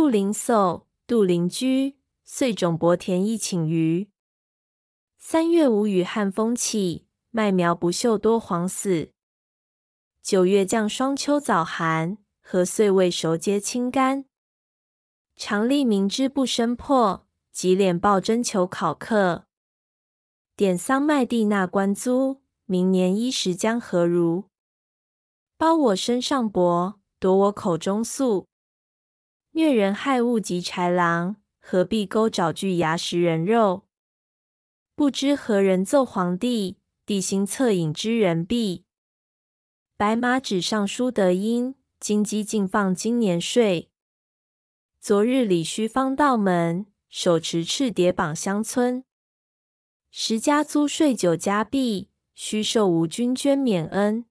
杜林叟，杜邻居，岁种薄田一顷余。三月无雨旱风起，麦苗不秀多黄死。九月降霜秋早寒，禾穗未熟皆青干。常吏明知不生破，急敛报征求考克。典桑卖地纳官租，明年衣食将何如？包我身上帛，夺我口中粟。虐人害物及豺狼，何必钩爪锯牙食人肉？不知何人奏皇帝，帝心恻隐知人弊。白马纸上书得音，金鸡尽放今年税。昨日里须方道门，手持赤牒绑乡村。十家租税九家闭，须受吴君捐免恩。